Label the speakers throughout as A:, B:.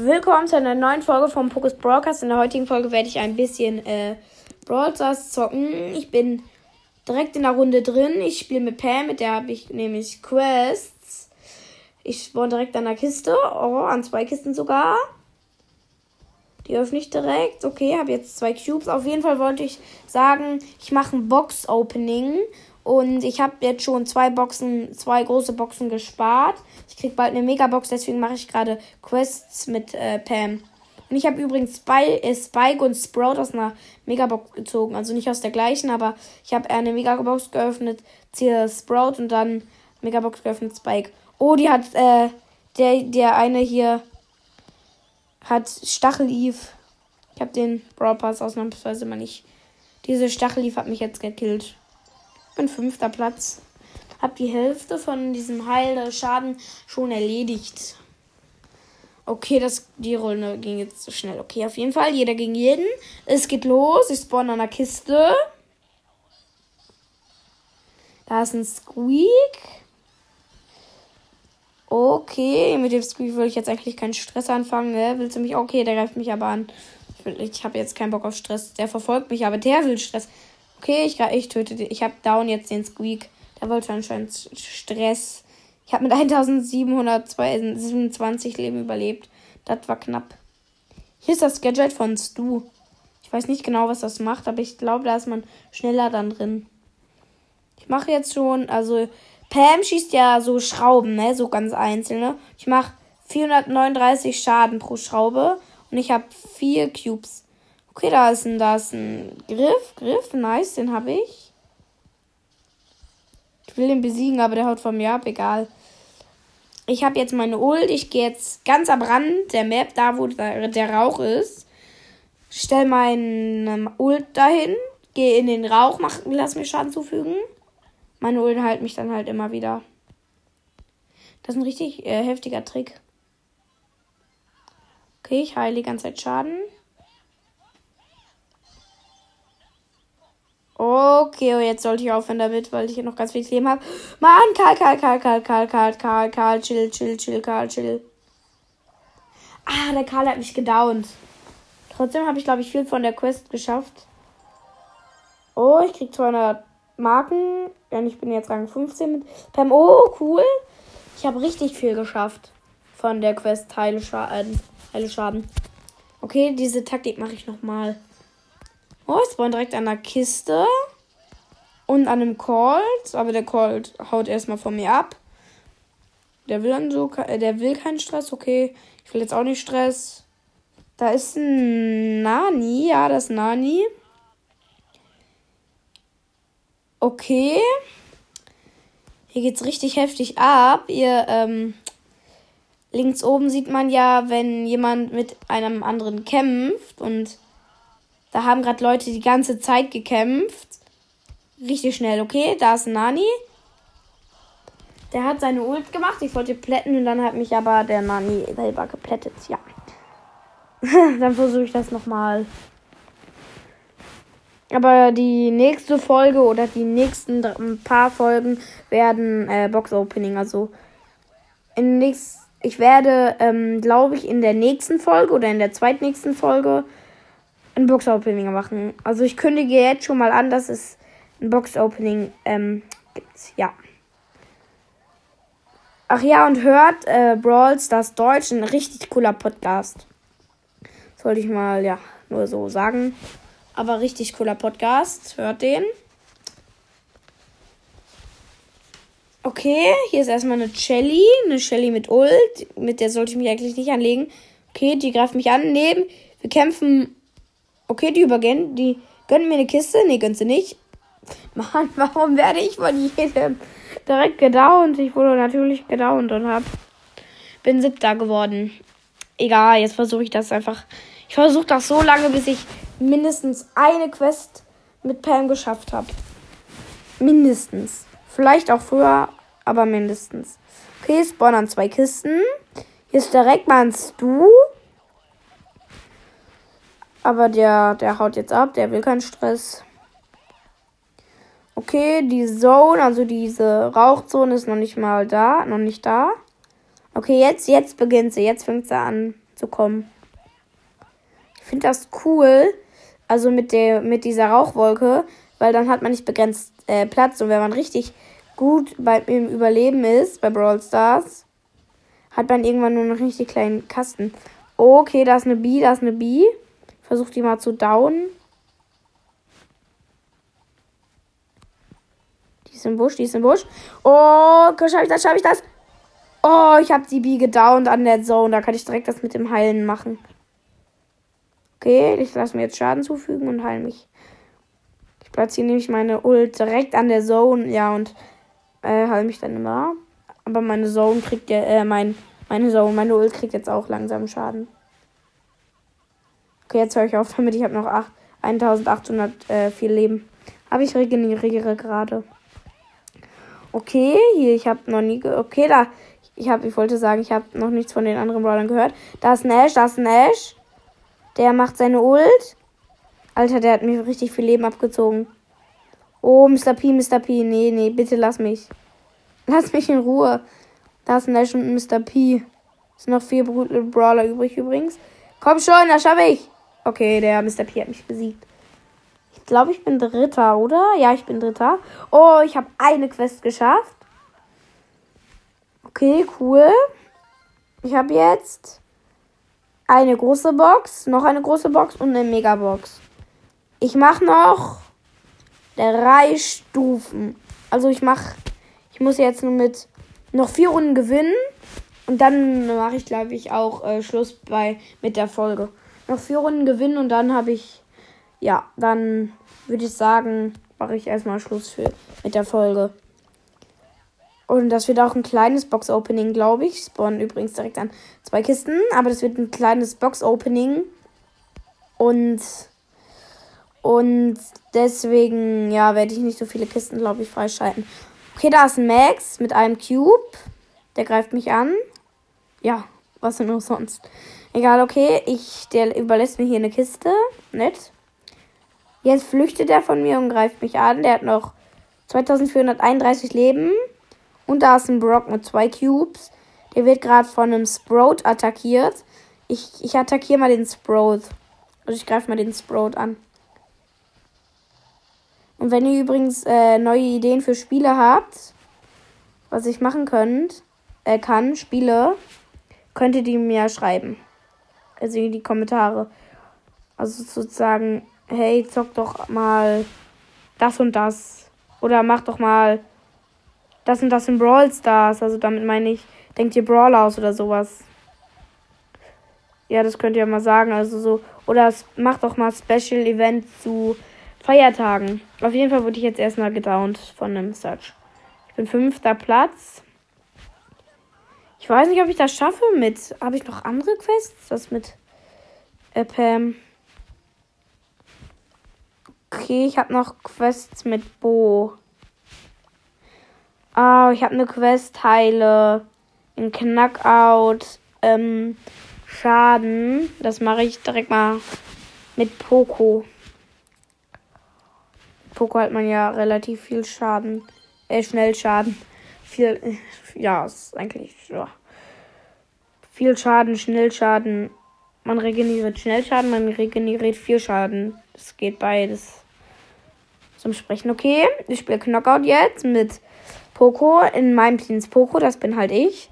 A: Willkommen zu einer neuen Folge vom Pokus Broadcast. In der heutigen Folge werde ich ein bisschen äh, Brawl Stars zocken. Ich bin direkt in der Runde drin. Ich spiele mit Pam, mit der habe ich nämlich Quests. Ich spawn direkt an der Kiste. Oh, an zwei Kisten sogar. Die öffne ich direkt. Okay, habe jetzt zwei Cubes. Auf jeden Fall wollte ich sagen, ich mache ein Box-Opening. Und ich habe jetzt schon zwei Boxen, zwei große Boxen gespart. Ich krieg bald eine Megabox, deswegen mache ich gerade Quests mit äh, Pam. Und ich habe übrigens Spy, äh, Spike und Sprout aus einer Megabox gezogen. Also nicht aus der gleichen, aber ich habe eine Megabox geöffnet, ziehe Sprout und dann Megabox geöffnet, Spike. Oh, die hat, äh, der, der eine hier hat Stachel-Eve. Ich habe den Brawl Pass ausnahmsweise mal nicht. Diese Stachel-Eve hat mich jetzt gekillt. Bin fünfter Platz. Hab die Hälfte von diesem Heilschaden schon erledigt. Okay, das, die Runde ging jetzt so schnell. Okay, auf jeden Fall. Jeder gegen jeden. Es geht los. Ich spawn an der Kiste. Da ist ein Squeak. Okay, mit dem Squeak will ich jetzt eigentlich keinen Stress anfangen. Ne? Willst du mich? Okay, der greift mich aber an. Ich, ich habe jetzt keinen Bock auf Stress. Der verfolgt mich, aber der will Stress. Okay, ich, ich töte den. Ich habe down jetzt den Squeak. Der wollte anscheinend Stress. Ich habe mit 1727 Leben überlebt. Das war knapp. Hier ist das Gadget von Stu. Ich weiß nicht genau, was das macht, aber ich glaube, da ist man schneller dann drin. Ich mache jetzt schon, also Pam schießt ja so Schrauben, ne? So ganz einzelne. Ich mache 439 Schaden pro Schraube und ich habe vier Cubes. Okay, da ist ein, da ist ein Griff. Griff, nice, den habe ich. Ich will den besiegen, aber der haut von mir ab, egal. Ich habe jetzt meine Ult. Ich gehe jetzt ganz am Rand der Map, da wo der, Rauch ist. Stell meinen Ult dahin. Gehe in den Rauch, mach, lass mir Schaden zufügen. Meine Ulten halten mich dann halt immer wieder. Das ist ein richtig äh, heftiger Trick. Okay, ich heile die ganze Zeit Schaden. Okay, und jetzt sollte ich aufhören damit, weil ich hier noch ganz viel Leben habe. Mann, Karl, Karl, Karl, Karl, Karl, Karl, Karl, Karl, chill, chill, chill, Karl, chill. Ah, der Karl hat mich gedownt. Trotzdem habe ich, glaube ich, viel von der Quest geschafft. Oh, ich krieg 200 Marken. Ja, ich bin jetzt Rang 15 mit Pam. Oh, cool. Ich habe richtig viel geschafft von der Quest Heile Schaden. Heile Schaden. Okay, diese Taktik mache ich nochmal. Oh, ich spawn direkt an der Kiste. Und an einem Colt. Aber der Colt haut erstmal von mir ab. Der will dann so. Der will keinen Stress. Okay. Ich will jetzt auch nicht Stress. Da ist ein Nani. Ja, das Nani. Okay. Hier geht's richtig heftig ab. Ihr, ähm, links oben sieht man ja, wenn jemand mit einem anderen kämpft. Und da haben gerade Leute die ganze Zeit gekämpft. Richtig schnell, okay? Da ist Nani. Der hat seine Ult gemacht. Ich wollte plätten und dann hat mich aber der Nani selber geplättet. Ja. dann versuche ich das nochmal. Aber die nächste Folge oder die nächsten paar Folgen werden äh, Box Opening. Also in nächst, ich werde, ähm, glaube ich, in der nächsten Folge oder in der zweitnächsten Folge ein Box Opening machen. Also ich kündige jetzt schon mal an, dass es ein Box Opening ähm, gibt. Ja. Ach ja, und hört äh, Brawl Stars Deutsch, ein richtig cooler Podcast. Sollte ich mal, ja, nur so sagen. Aber richtig cooler Podcast. Hört den. Okay, hier ist erstmal eine Shelly. Eine Shelly mit Ult. Mit der sollte ich mich eigentlich nicht anlegen. Okay, die greift mich an. Neben. Wir kämpfen. Okay, die übergehen. Die gönnen mir eine Kiste. Nee, gönnt sie nicht. Mann, warum werde ich von jedem direkt gedownt? Ich wurde natürlich gedownt und hab. Bin siebter geworden. Egal, jetzt versuche ich das einfach. Ich versuche das so lange, bis ich mindestens eine Quest mit Pam geschafft habe. Mindestens. Vielleicht auch früher, aber mindestens. Okay, spawn an zwei Kisten. Hier ist direkt mal ein Stu. Aber der, der haut jetzt ab, der will keinen Stress. Okay, die Zone, also diese Rauchzone ist noch nicht mal da, noch nicht da. Okay, jetzt, jetzt beginnt sie, jetzt fängt sie an zu kommen. Ich finde das cool, also mit, der, mit dieser Rauchwolke, weil dann hat man nicht begrenzt äh, Platz. Und wenn man richtig gut beim Überleben ist, bei Brawl Stars, hat man irgendwann nur noch richtig kleinen Kasten. Okay, da ist eine B, da ist eine B. Versuch die mal zu down. Die ist im Busch, die ist im Busch. Oh, schaffe ich das, schaffe ich das? Oh, ich habe die B gedownt an der Zone. Da kann ich direkt das mit dem Heilen machen. Okay, ich lasse mir jetzt Schaden zufügen und heile mich. Ich platziere nämlich meine Ult direkt an der Zone. Ja, und äh, heile mich dann immer. Aber meine Zone kriegt ja, äh, mein, meine Zone, meine Ult kriegt jetzt auch langsam Schaden. Okay, jetzt höre ich auf damit. Ich habe noch 8, 1804 äh, Leben. Aber ich regeneriere gerade. Okay, hier, ich habe noch nie. Okay, da ich habe, ich wollte sagen, ich habe noch nichts von den anderen Brawlern gehört. Da ist Nash, da ist Nash. Der macht seine Ult. Alter, der hat mir richtig viel Leben abgezogen. Oh, Mr. P, Mr. P. Nee, nee, bitte lass mich. Lass mich in Ruhe. Da ist Nash und Mr. P. Es sind noch vier Brawler übrig übrigens. Komm schon, das schaffe ich. Okay, der Mr. P hat mich besiegt. Ich glaube, ich bin Dritter, oder? Ja, ich bin Dritter. Oh, ich habe eine Quest geschafft. Okay, cool. Ich habe jetzt eine große Box, noch eine große Box und eine Megabox. Ich mache noch drei Stufen. Also ich mache, ich muss jetzt nur mit noch vier Runden gewinnen und dann mache ich, glaube ich, auch äh, Schluss bei mit der Folge. Noch vier Runden gewinnen und dann habe ich, ja, dann würde ich sagen, mache ich erstmal Schluss für, mit der Folge. Und das wird auch ein kleines Box-Opening, glaube ich. Spawnen übrigens direkt an zwei Kisten. Aber das wird ein kleines Box-Opening. Und, und deswegen, ja, werde ich nicht so viele Kisten, glaube ich, freischalten. Okay, da ist ein Max mit einem Cube. Der greift mich an. Ja, was denn auch sonst. Egal, okay. Ich, der überlässt mir hier eine Kiste. Nett. Jetzt flüchtet er von mir und greift mich an. Der hat noch 2431 Leben. Und da ist ein Brock mit zwei Cubes. Der wird gerade von einem Sprout attackiert. Ich, ich attackiere mal den Sprout. Also ich greife mal den Sprout an. Und wenn ihr übrigens äh, neue Ideen für Spiele habt, was ich machen könnt, äh, kann, Spiele, könnt ihr die mir schreiben. Also in die Kommentare. Also sozusagen, hey, zock doch mal das und das. Oder mach doch mal das und das in Brawl Stars. Also damit meine ich, denkt ihr Brawl aus oder sowas. Ja, das könnt ihr mal sagen. Also so. Oder macht doch mal Special Event zu Feiertagen. Auf jeden Fall wurde ich jetzt erstmal gedownt von einem Search. Ich bin fünfter Platz. Ich weiß nicht, ob ich das schaffe mit. Habe ich noch andere Quests? Was mit äh, Pam? Okay, ich habe noch Quests mit Bo. Oh, ich habe eine Quest, heile in Knackout ähm, Schaden. Das mache ich direkt mal mit Poco. Poco hat man ja relativ viel Schaden. Äh, schnell Schaden. Viel, ja, ist eigentlich, ja. Viel Schaden, schnell Schaden. Man regeneriert schnell Schaden, man regeneriert viel Schaden. Das geht beides zum Sprechen. Okay, ich spiele Knockout jetzt mit Poco. In meinem Team ist Poco, das bin halt ich.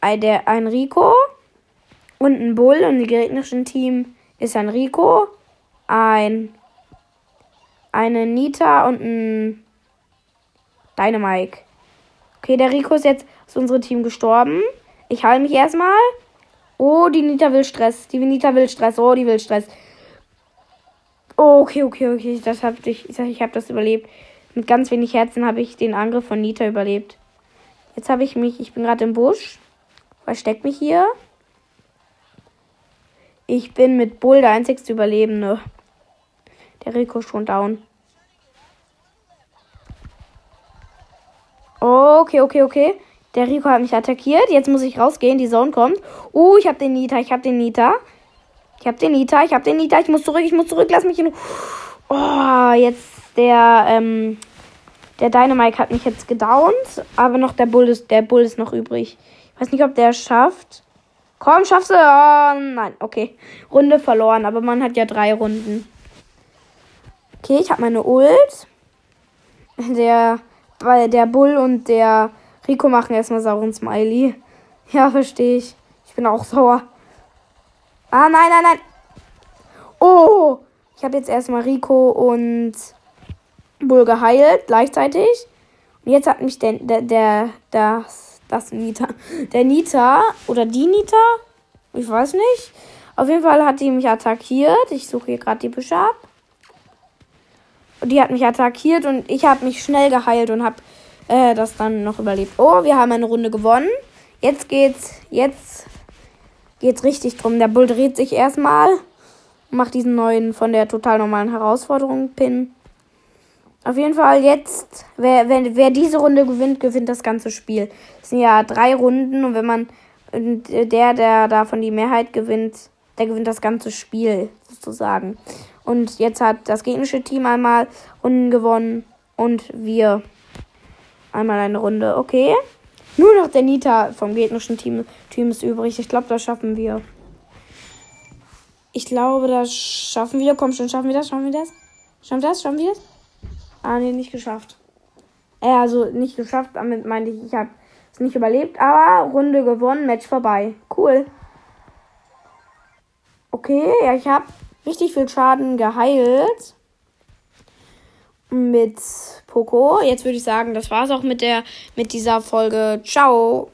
A: Ein Rico und ein Bull. Und im gegnerischen Team ist ein Rico, ein eine Nita und ein Dynamike. Okay, der Rico ist jetzt aus unserem Team gestorben. Ich heile mich erstmal. Oh, die Nita will Stress. Die Nita will Stress. Oh, die will Stress. Oh, okay, okay, okay. Das hab ich, ich, ich habe das überlebt. Mit ganz wenig Herzen habe ich den Angriff von Nita überlebt. Jetzt habe ich mich, ich bin gerade im Busch. Versteck mich hier. Ich bin mit Bull der einzigste Überlebende. Der Rico ist schon down. Okay, okay, okay. Der Rico hat mich attackiert. Jetzt muss ich rausgehen. Die Zone kommt. Uh, ich habe den Nita. Ich habe den Nita. Ich habe den Nita. Ich habe den Nita. Ich muss zurück. Ich muss zurück. Lass mich in. Oh, jetzt der, ähm, der Dynamite hat mich jetzt gedownt, aber noch der Bull ist, der Bull ist noch übrig. Ich weiß nicht, ob der es schafft. Komm, schaffst du. Oh, nein, okay. Runde verloren, aber man hat ja drei Runden. Okay, ich habe meine Ult. Der, weil der Bull und der Rico machen erstmal sauren Smiley. Ja, verstehe ich. Ich bin auch sauer. Ah, nein, nein, nein. Oh, ich habe jetzt erstmal Rico und Bull geheilt gleichzeitig. Und jetzt hat mich der, der, der, das, das Nita, der Nita oder die Nita, ich weiß nicht. Auf jeden Fall hat die mich attackiert. Ich suche hier gerade die Büsche ab. Und die hat mich attackiert und ich habe mich schnell geheilt und habe äh, das dann noch überlebt. Oh, wir haben eine Runde gewonnen. Jetzt geht's, jetzt geht's richtig drum. Der Bull dreht sich erstmal macht diesen neuen von der total normalen Herausforderung Pin. Auf jeden Fall jetzt, wer, wer, wer diese Runde gewinnt, gewinnt das ganze Spiel. Es sind ja drei Runden und wenn man der, der davon die Mehrheit gewinnt, der gewinnt das ganze Spiel sozusagen. Und jetzt hat das gegnerische Team einmal Runden gewonnen und wir einmal eine Runde. Okay. Nur noch der Nita vom gegnerischen Team, Team ist übrig. Ich glaube, das schaffen wir. Ich glaube, das schaffen wir. Komm schon, schaffen wir das? Schaffen wir das? Schaffen wir das? Schaffen wir das? Ah, nee, nicht geschafft. Ja, also nicht geschafft, damit meinte ich, ich habe es nicht überlebt, aber Runde gewonnen, Match vorbei. Cool. Okay, ja, ich habe richtig viel Schaden geheilt mit Poco. Jetzt würde ich sagen, das war's auch mit der mit dieser Folge. Ciao.